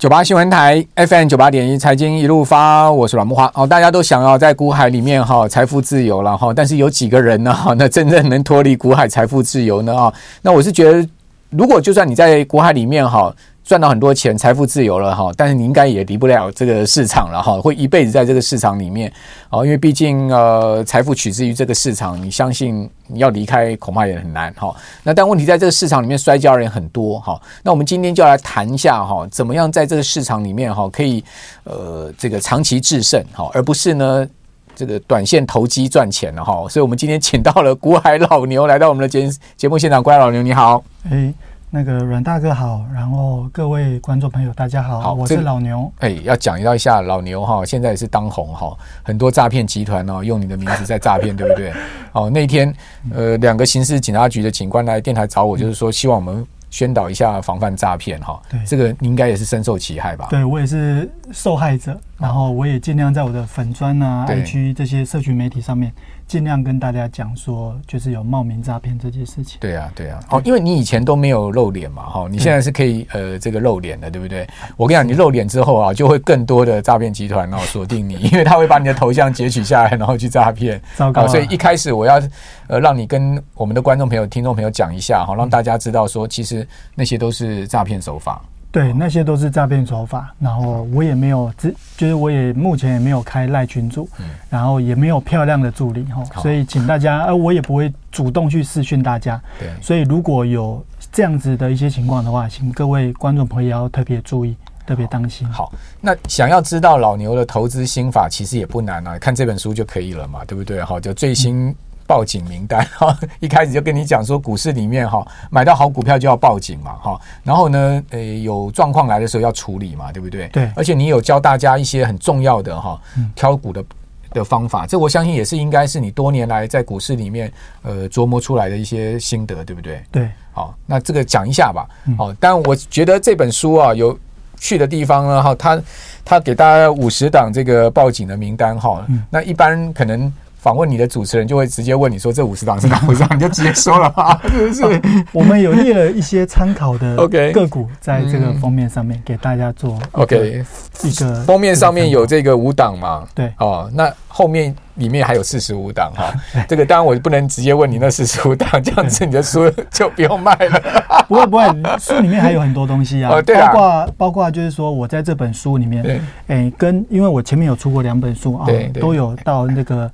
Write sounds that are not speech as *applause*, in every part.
九八新闻台 FM 九八点一财经一路发，我是阮木花哦。大家都想要在股海里面哈财富自由了哈，但是有几个人呢哈？那真正能脱离股海财富自由呢啊？那我是觉得，如果就算你在股海里面哈。赚到很多钱，财富自由了哈，但是你应该也离不了这个市场了哈，会一辈子在这个市场里面哦，因为毕竟呃，财富取之于这个市场，你相信你要离开恐怕也很难哈。那但问题在这个市场里面摔跤人很多哈，那我们今天就来谈一下哈，怎么样在这个市场里面哈，可以呃这个长期制胜哈，而不是呢这个短线投机赚钱了哈。所以我们今天请到了股海老牛来到我们的节节目现场，股海老牛你好，哎。那个阮大哥好，然后各位观众朋友大家好，好，我是老牛。哎，要讲到一下老牛哈，现在也是当红哈，很多诈骗集团哦，用你的名字在诈骗，对不对？*laughs* 哦，那天呃，两个刑事警察局的警官来电台找我，就是说希望我们。宣导一下防范诈骗哈，对，这个你应该也是深受其害吧？对，我也是受害者，然后我也尽量在我的粉砖啊、IG 这些社群媒体上面，尽量跟大家讲说，就是有冒名诈骗这件事情。对啊，对啊，哦，因为你以前都没有露脸嘛，哈，你现在是可以呃这个露脸的，对不对？我跟你讲，你露脸之后啊，就会更多的诈骗集团然后锁定你，*laughs* 因为他会把你的头像截取下来，然后去诈骗。糟糕，所以一开始我要呃让你跟我们的观众朋友、听众朋友讲一下哈，让大家知道说，其实。那些都是诈骗手法，对，那些都是诈骗手法。然后我也没有，只就是我也目前也没有开赖群组，然后也没有漂亮的助理哈，所以请大家，呃，我也不会主动去私讯大家。对，所以如果有这样子的一些情况的话，请各位观众朋友要特别注意，特别当心。好，那想要知道老牛的投资心法，其实也不难啊，看这本书就可以了嘛，对不对？好，就最新。嗯报警名单 *laughs* 哈，一开始就跟你讲说，股市里面哈，买到好股票就要报警嘛哈，然后呢，呃，有状况来的时候要处理嘛，对不对？对。而且你有教大家一些很重要的哈，挑股的的方法，这我相信也是应该是你多年来在股市里面呃琢磨出来的一些心得，对不对？对。好，那这个讲一下吧。好，但我觉得这本书啊有趣的地方呢哈，他他给大家五十档这个报警的名单哈，那一般可能。访问你的主持人就会直接问你说，这五十档是哪五十档，*laughs* 你就直接说了吧，是不是？我们有列了一些参考的 *laughs* 个股，在这个封面上面给大家做 OK 一个封面上面有这个五档嘛？对哦，那后面里面还有四十五档哈。*laughs* 这个当然我不能直接问你那四十五档，这样子你的书就不用卖了。不会不会，书里面还有很多东西啊，包括包括就是说我在这本书里面，哎，跟因为我前面有出过两本书啊，都有到那个。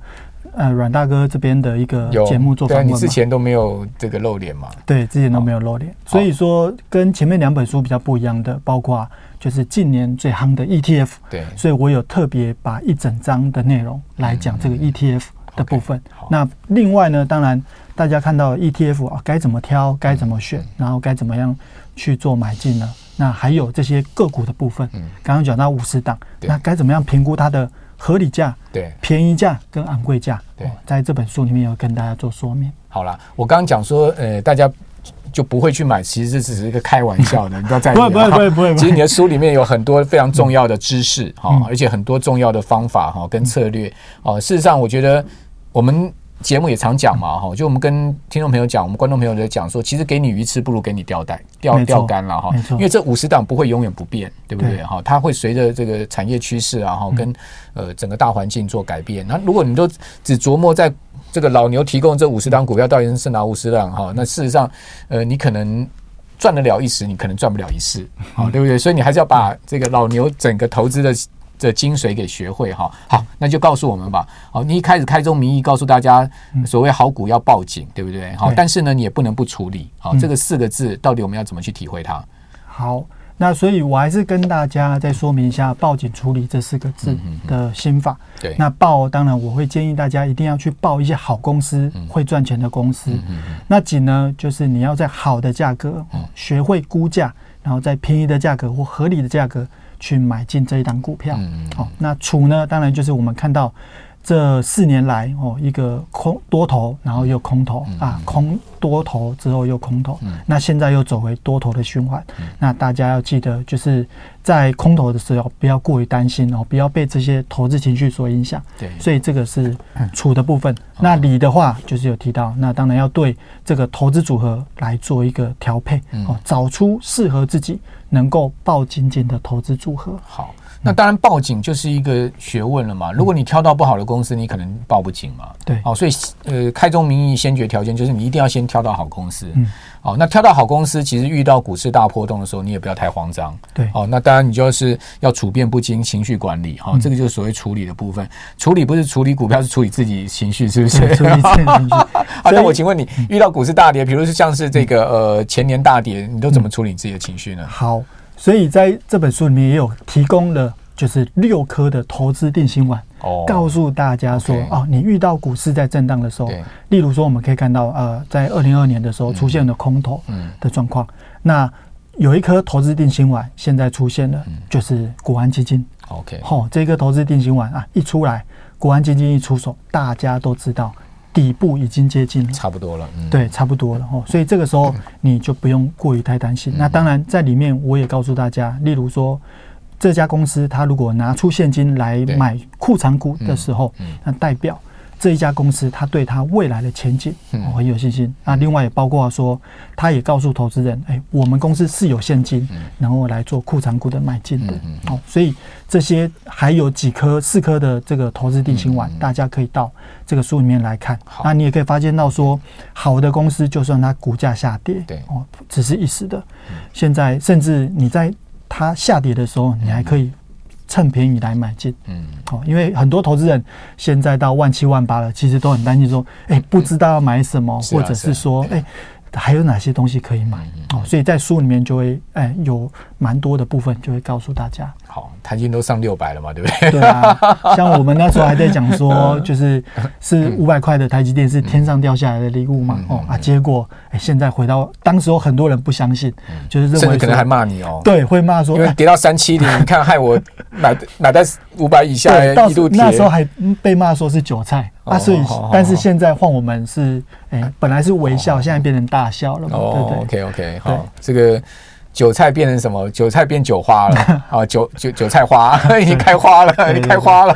呃，阮大哥这边的一个节目做访问，你之前都没有这个露脸嘛？对，之前都没有露脸，所以说跟前面两本书比较不一样的，包括就是近年最夯的 ETF，对，所以我有特别把一整章的内容来讲这个 ETF 的部分。那另外呢，当然大家看到 ETF 啊，该怎么挑，该怎么选，然后该怎么样去做买进呢？那还有这些个股的部分，刚刚讲到五十档，那该怎么样评估它的？合理价、对便宜价跟昂贵价，对，在这本书里面有跟大家做说明。好了，我刚刚讲说，呃，大家就不会去买，其实这只是一个开玩笑的，*laughs* 你不要在意。不会不会不会不会。*laughs* 其实你的书里面有很多非常重要的知识哈，而且很多重要的方法哈跟策略哦。事实上，我觉得我们。节目也常讲嘛，哈，就我们跟听众朋友讲，我们观众朋友在讲说，其实给你鱼吃不如给你钓带钓钓竿了哈，因为这五十档不会永远不变，对不对哈？它会随着这个产业趋势啊，哈，跟呃整个大环境做改变。那如果你都只琢磨在这个老牛提供这五十档股票到底是哪五十档哈，那事实上呃你可能赚得了一时，你可能赚不了一世，啊，*laughs* 对不对？所以你还是要把这个老牛整个投资的。这精髓给学会哈，好，那就告诉我们吧。好，你一开始开宗明义告诉大家，所谓好股要报警，对不对？好，但是呢，你也不能不处理。好，这个四个字到底我们要怎么去体会它？好，那所以我还是跟大家再说明一下“报警处理”这四个字的心法。对，那报当然我会建议大家一定要去报一些好公司、会赚钱的公司。那警呢，就是你要在好的价格学会估价，然后在便宜的价格或合理的价格。去买进这一档股票，好，那处呢？当然就是我们看到这四年来哦，一个空多头，然后又空头啊，空多头之后又空头，那现在又走回多头的循环。那大家要记得，就是在空头的时候不要过于担心哦，不要被这些投资情绪所影响。对，所以这个是处的部分。那理的话，就是有提到，那当然要对这个投资组合来做一个调配哦，找出适合自己能够抱紧紧的投资组合。好。那当然，报警就是一个学问了嘛。如果你挑到不好的公司，你可能报不紧嘛。对，哦，所以呃，开宗明义，先决条件就是你一定要先挑到好公司。嗯，哦，那挑到好公司，其实遇到股市大波动的时候，你也不要太慌张。对，哦，那当然你就是要处变不惊，情绪管理。哈，这个就是所谓处理的部分。处理不是处理股票，是处理自己情绪，是不是？*laughs* 处理自己情绪。好，*laughs* 那我请问你，遇到股市大跌，比如是像是这个呃前年大跌，你都怎么处理自己的情绪呢？好。所以在这本书里面也有提供了，就是六颗的投资定心丸，告诉大家说，哦，你遇到股市在震荡的时候，例如说我们可以看到，呃，在二零二二年的时候出现了空头的状况，那有一颗投资定心丸现在出现了，就是国安基金。OK，好，这个投资定心丸啊一出来，国安基金一出手，大家都知道。底部已经接近了，差不多了，嗯、对，差不多了哦。所以这个时候你就不用过于太担心。嗯、那当然，在里面我也告诉大家，例如说这家公司，它如果拿出现金来买库藏股的时候，那代表。这一家公司，他对他未来的前景我很有信心。那另外也包括说，他也告诉投资人，哎，我们公司是有现金，然后来做库藏股的买进的。哦，所以这些还有几颗、四颗的这个投资定心丸，大家可以到这个书里面来看。那你也可以发现到说，好的公司就算它股价下跌，对哦，只是一时的。现在甚至你在它下跌的时候，你还可以。趁便宜来买进，嗯，哦，因为很多投资人现在到万七万八了，其实都很担心说，哎、欸，不知道要买什么，嗯、或者是说，哎、啊。还有哪些东西可以买？哦，所以在书里面就会哎有蛮多的部分就会告诉大家。好，台积电都上六百了嘛，对不对？对啊，像我们那时候还在讲说，*laughs* 就是是五百块的台积电是天上掉下来的礼物嘛？哦啊，结果哎现在回到当时候很多人不相信，就是认为可能还骂你哦。对，会骂说因为跌到三七零，*laughs* 你看害我买买在五百以下，一度那时候还被骂说是韭菜。啊，所以，但是现在换我们是，哎，本来是微笑，现在变成大笑了嘛，对不对？OK，OK，好，这个韭菜变成什么？韭菜变韭花了 *laughs* 啊，韭韭韭菜花 *laughs* 已经开花了，*laughs* 开花了。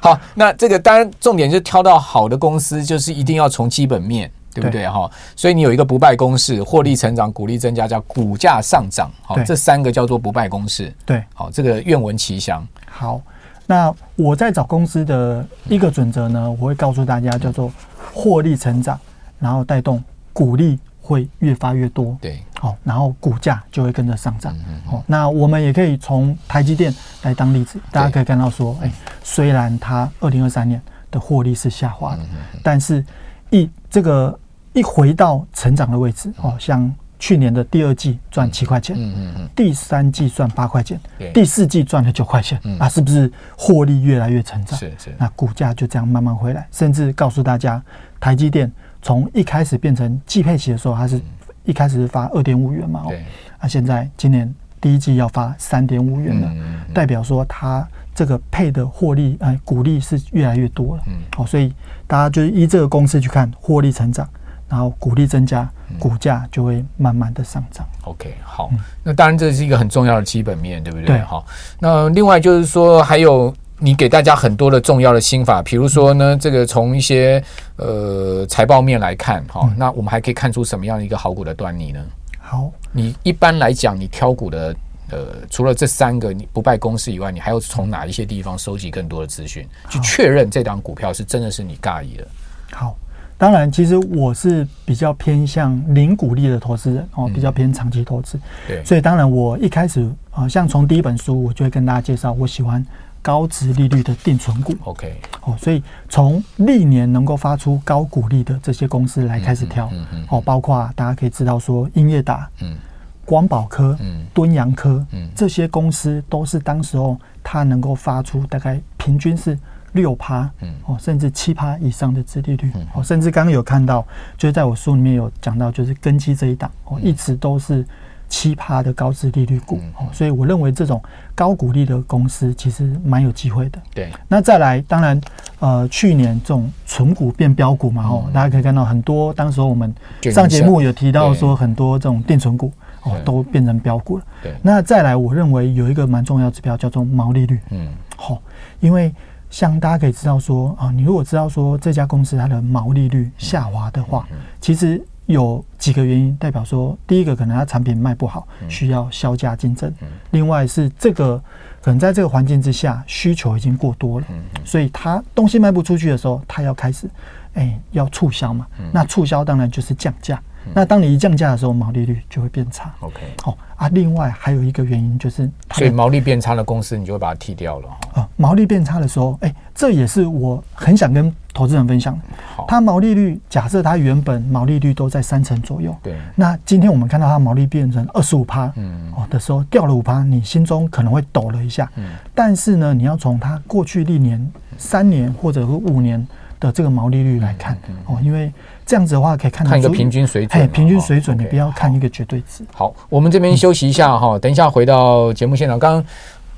好，那这个当然重点就挑到好的公司，就是一定要从基本面，对不对？哈，所以你有一个不败公式，获利成长、股利增加，叫股价上涨，好，这三个叫做不败公式。对，好，这个愿闻其详。好。那我在找公司的一个准则呢，我会告诉大家叫做获利成长，然后带动股利会越发越多。对，好，然后股价就会跟着上涨。好，那我们也可以从台积电来当例子，大家可以看到说，哎，虽然它二零二三年的获利是下滑的，但是一这个一回到成长的位置，哦，像。去年的第二季赚七块钱，嗯嗯嗯，第三季赚八块钱，第四季赚了九块钱，啊，是不是获利越来越成长？是是，那股价就这样慢慢回来，甚至告诉大家，台积电从一开始变成季配息的时候，它是一开始是发二点五元嘛，对，啊，现在今年第一季要发三点五元了，代表说它这个配的获利，哎，股利是越来越多了，嗯，好，所以大家就是依这个公式去看获利成长。然后股利增加，股价就会慢慢的上涨。OK，好，那当然这是一个很重要的基本面，对不对？对，好。那另外就是说，还有你给大家很多的重要的心法，比如说呢，这个从一些呃财报面来看，哈，那我们还可以看出什么样的一个好股的端倪呢？好，你一般来讲，你挑股的呃，除了这三个你不败公司以外，你还要从哪一些地方收集更多的资讯，去确认这档股票是真的是你尬意的？好。当然，其实我是比较偏向零股利的投资人哦，比较偏长期投资。对，所以当然我一开始啊，像从第一本书，我就会跟大家介绍，我喜欢高值利率的定存股。OK，哦，所以从历年能够发出高股利的这些公司来开始挑，哦，包括大家可以知道说，英业达、嗯，光宝科、嗯，敦洋科，嗯，这些公司都是当时候它能够发出大概平均是。六趴，嗯，哦，甚至七趴以上的殖利率，哦，甚至刚刚有看到，就是在我书里面有讲到，就是根基这一档，哦，一直都是七趴的高殖利率股，哦，所以我认为这种高股利的公司其实蛮有机会的。对，那再来，当然，呃，去年这种存股变标股嘛，哦，大家可以看到很多，当时候我们上节目有提到说很多这种定存股哦都变成标股了。对，那再来，我认为有一个蛮重要指标叫做毛利率。嗯，好，因为像大家可以知道说啊，你如果知道说这家公司它的毛利率下滑的话，其实。有几个原因代表说，第一个可能它产品卖不好，需要削价竞争；另外是这个可能在这个环境之下，需求已经过多了，所以它东西卖不出去的时候，它要开始哎要促销嘛。那促销当然就是降价。那当你一降价的时候，毛利率就会变差。OK，好啊。另外还有一个原因就是，所以毛利变差的公司，你就会把它踢掉了。啊，毛利变差的时候，哎，这也是我很想跟投资人分享的。好，它毛利率假设它原本毛利率都在三成左右，对。那今天我们看到它毛利变成二十五趴，嗯，哦的时候掉了五趴，你心中可能会抖了一下。嗯。但是呢，你要从它过去历年三年或者是五年的这个毛利率来看，哦，因为。这样子的话，可以看看一个平均水准。哎，平均水准，你不要看一个绝对值。好，我们这边休息一下哈，等一下回到节目现场。刚刚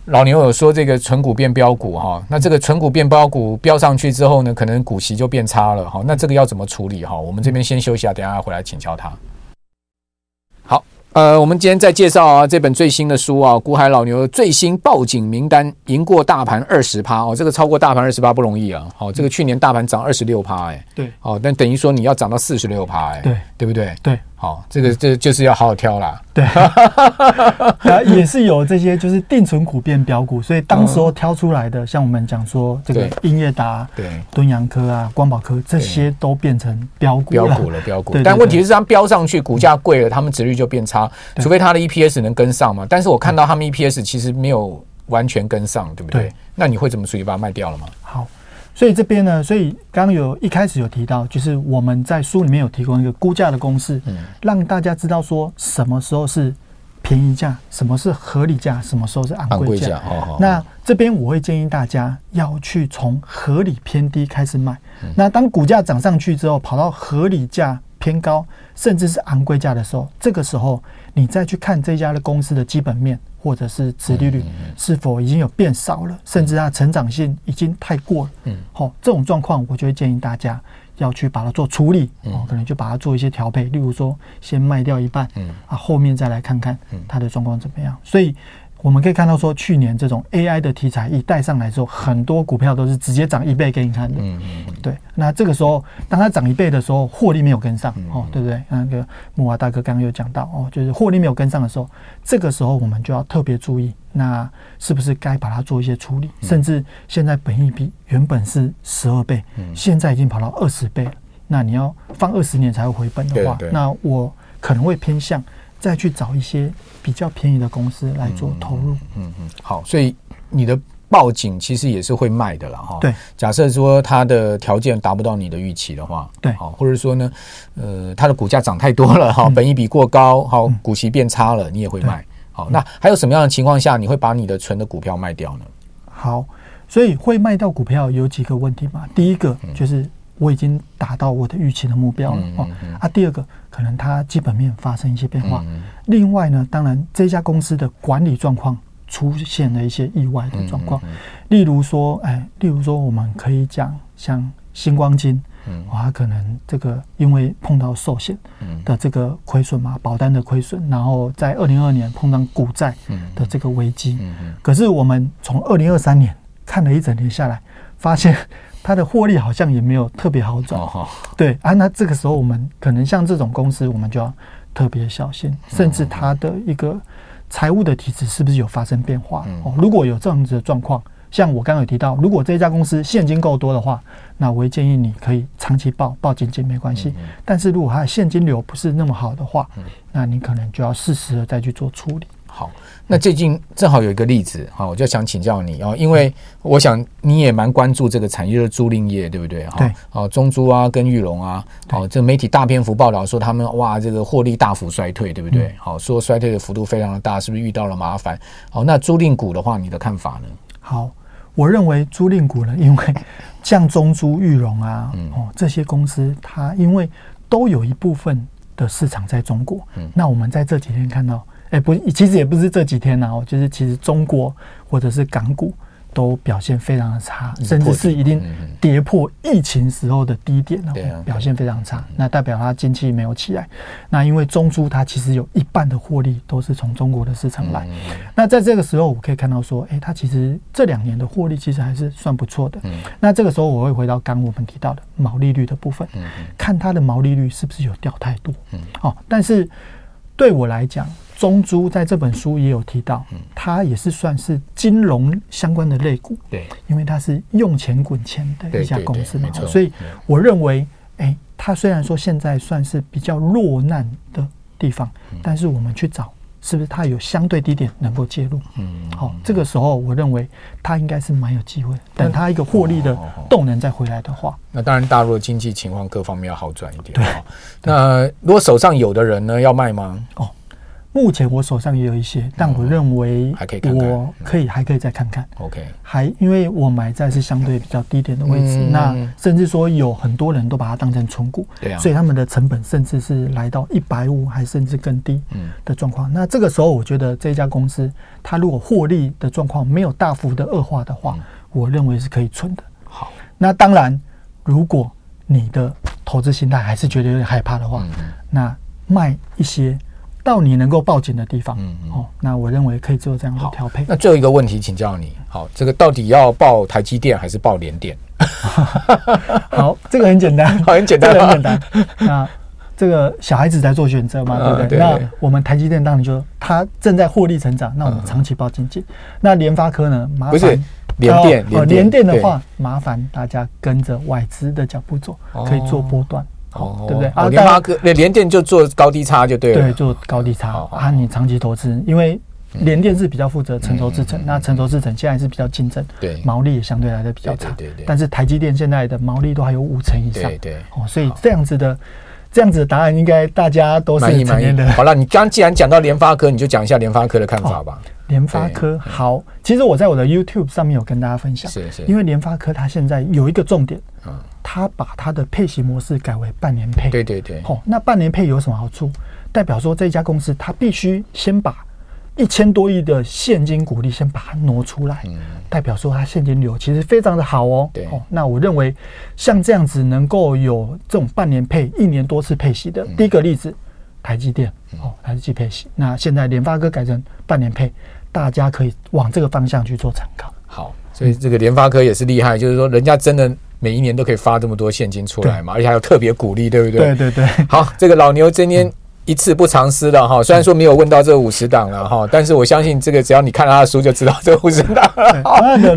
老牛有说这个纯股变标股哈，那这个纯股变标股标上去之后呢，可能股息就变差了哈。那这个要怎么处理哈？我们这边先休息一下，等一下回来请教他。呃，我们今天在介绍啊这本最新的书啊，股海老牛最新报警名单，赢过大盘二十趴哦，这个超过大盘二十趴不容易啊。好，这个去年大盘涨二十六趴，哎，对，好，但等于说你要涨到四十六趴，哎，对，对不对？对。好，这个这就是要好好挑啦。对，*laughs* 也是有这些，就是定存股变标股，所以当时候挑出来的，像我们讲说这个英业达、对敦洋科啊、光宝科这些都变成标股标股了，标股。但问题是，它标上去，股价贵了，他们殖利率就变差，除非它的 EPS 能跟上嘛。但是我看到他们 EPS 其实没有完全跟上，对不对？那你会怎么处理？把它卖掉了吗？好。所以这边呢，所以刚刚有一开始有提到，就是我们在书里面有提供一个估价的公式，嗯，让大家知道说什么时候是便宜价，什么是合理价，什么时候是昂贵价。那这边我会建议大家要去从合理偏低开始买。那当股价涨上去之后，跑到合理价偏高，甚至是昂贵价的时候，这个时候你再去看这家的公司的基本面。或者是殖利率是否已经有变少了，甚至它成长性已经太过了。嗯，好，这种状况，我就会建议大家要去把它做处理。哦，可能就把它做一些调配，例如说先卖掉一半，嗯，啊，后面再来看看它的状况怎么样。所以。我们可以看到，说去年这种 AI 的题材一带上来之后，很多股票都是直接涨一倍给你看的。嗯嗯。对，那这个时候，当它涨一倍的时候，获利没有跟上，哦，对不对？那个木华大哥刚刚有讲到，哦，就是获利没有跟上的时候，这个时候我们就要特别注意，那是不是该把它做一些处理？甚至现在本益比原本是十二倍，现在已经跑到二十倍了，那你要放二十年才会回本的话，那我可能会偏向。再去找一些比较便宜的公司来做投入。嗯嗯，好，所以你的报警其实也是会卖的了哈。对，假设说它的条件达不到你的预期的话，对，好，或者说呢，呃，它的股价涨太多了哈，本益比过高，好，股息变差了，你也会卖。好，那还有什么样的情况下你会把你的存的股票卖掉呢？好，所以会卖掉股票有几个问题嘛？第一个就是。我已经达到我的预期的目标了哦。啊，第二个可能它基本面发生一些变化。另外呢，当然这家公司的管理状况出现了一些意外的状况。例如说，哎，例如说，我们可以讲像星光金，嗯它可能这个因为碰到寿险的这个亏损嘛，保单的亏损，然后在二零二二年碰到股债的这个危机。可是我们从二零二三年看了一整年下来，发现。它的获利好像也没有特别好转，对啊，那这个时候我们可能像这种公司，我们就要特别小心，甚至它的一个财务的体质是不是有发生变化？哦，如果有这样子的状况，像我刚刚有提到，如果这家公司现金够多的话，那我会建议你可以长期报，报紧紧没关系。但是如果它的现金流不是那么好的话，那你可能就要适时的再去做处理。好。那最近正好有一个例子，好，我就想请教你哦，因为我想你也蛮关注这个产业的租赁业，对不对？哈。哦，中租啊，跟玉龙啊，哦，这媒体大篇幅报道说他们哇，这个获利大幅衰退，对不对？好，说衰退的幅度非常的大，是不是遇到了麻烦？好，那租赁股的话，你的看法呢？好，我认为租赁股呢，因为像中租、裕隆啊，哦，这些公司，它因为都有一部分的市场在中国，嗯，那我们在这几天看到。哎，不，其实也不是这几天呐，就是其实中国或者是港股。都表现非常的差，甚至是已经跌破疫情时候的低点了，表现非常差。那代表它经济没有起来。那因为中租它其实有一半的获利都是从中国的市场来。那在这个时候，我可以看到说，哎，它其实这两年的获利其实还是算不错的。那这个时候我会回到刚我们提到的毛利率的部分，看它的毛利率是不是有掉太多。哦，但是对我来讲。中珠在这本书也有提到，它也是算是金融相关的类股，对，因为它是用钱滚钱的一家公司嘛，所以我认为，哎，它虽然说现在算是比较落难的地方，但是我们去找，是不是它有相对低点能够介入？嗯，好，这个时候我认为它应该是蛮有机会，等它一个获利的动能再回来的话，那当然大陆的经济情况各方面要好转一点。对，那如果手上有的人呢，要卖吗？哦。目前我手上也有一些，但我认为我可以还可以再看看。OK，还因为我买在是相对比较低点的位置，那甚至说有很多人都把它当成存股，对啊，所以他们的成本甚至是来到一百五，还甚至更低的状况。那这个时候，我觉得这家公司它如果获利的状况没有大幅的恶化的话，我认为是可以存的。好，那当然，如果你的投资心态还是觉得有点害怕的话，那卖一些。到你能够报警的地方，嗯，嗯哦，那我认为可以做这样的调配。那最后一个问题，请教你，好，这个到底要报台积电还是报联电？*laughs* 好，这个很简单，*laughs* 好，很简单，很简单。*laughs* 那这个小孩子在做选择嘛，对不对？那我们台积电当然就它正在获利成长，那我们长期抱紧紧。那联发科呢？麻烦不是联电，哦，联电的话，麻烦大家跟着外资的脚步走，可以做波段。哦，对不对？啊，联发科、联电就做高低差就对了。对，做高低差啊，你长期投资，因为联电是比较负责成熟制程，那成熟制程现在是比较竞争，对，毛利也相对来的比较差。对对。但是台积电现在的毛利都还有五成以上。对对。哦，所以这样子的，这样子的答案应该大家都是满意满意的。好了，你刚既然讲到联发科，你就讲一下联发科的看法吧。联发科好，其实我在我的 YouTube 上面有跟大家分享，是是，因为联发科它现在有一个重点，嗯，它把它的配息模式改为半年配，对对对，好，那半年配有什么好处？代表说这家公司它必须先把一千多亿的现金股利先把它挪出来，嗯，代表说它现金流其实非常的好哦，对，哦，那我认为像这样子能够有这种半年配、一年多次配息的，第一个例子。台积电哦，台积配息。那现在联发科改成半年配，大家可以往这个方向去做参考。好，所以这个联发科也是厉害，就是说人家真的每一年都可以发这么多现金出来嘛，而且还有特别鼓励，对不对？对对对。好，这个老牛今天。一次不藏私的哈，虽然说没有问到这五十档了哈，但是我相信这个只要你看他的书就知道这五十档。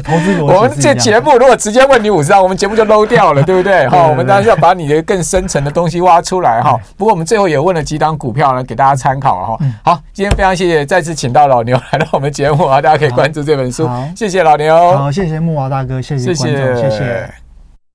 投资我们这节目如果直接问你五十档，我们节目就 low 掉了，对不对？哈，我们当然是要把你的更深层的东西挖出来哈。不过我们最后也问了几档股票呢，给大家参考哈。好，今天非常谢谢再次请到老牛来到我们节目啊，大家可以关注这本书。谢谢老牛。好，谢谢木华大哥，谢谢谢谢谢谢。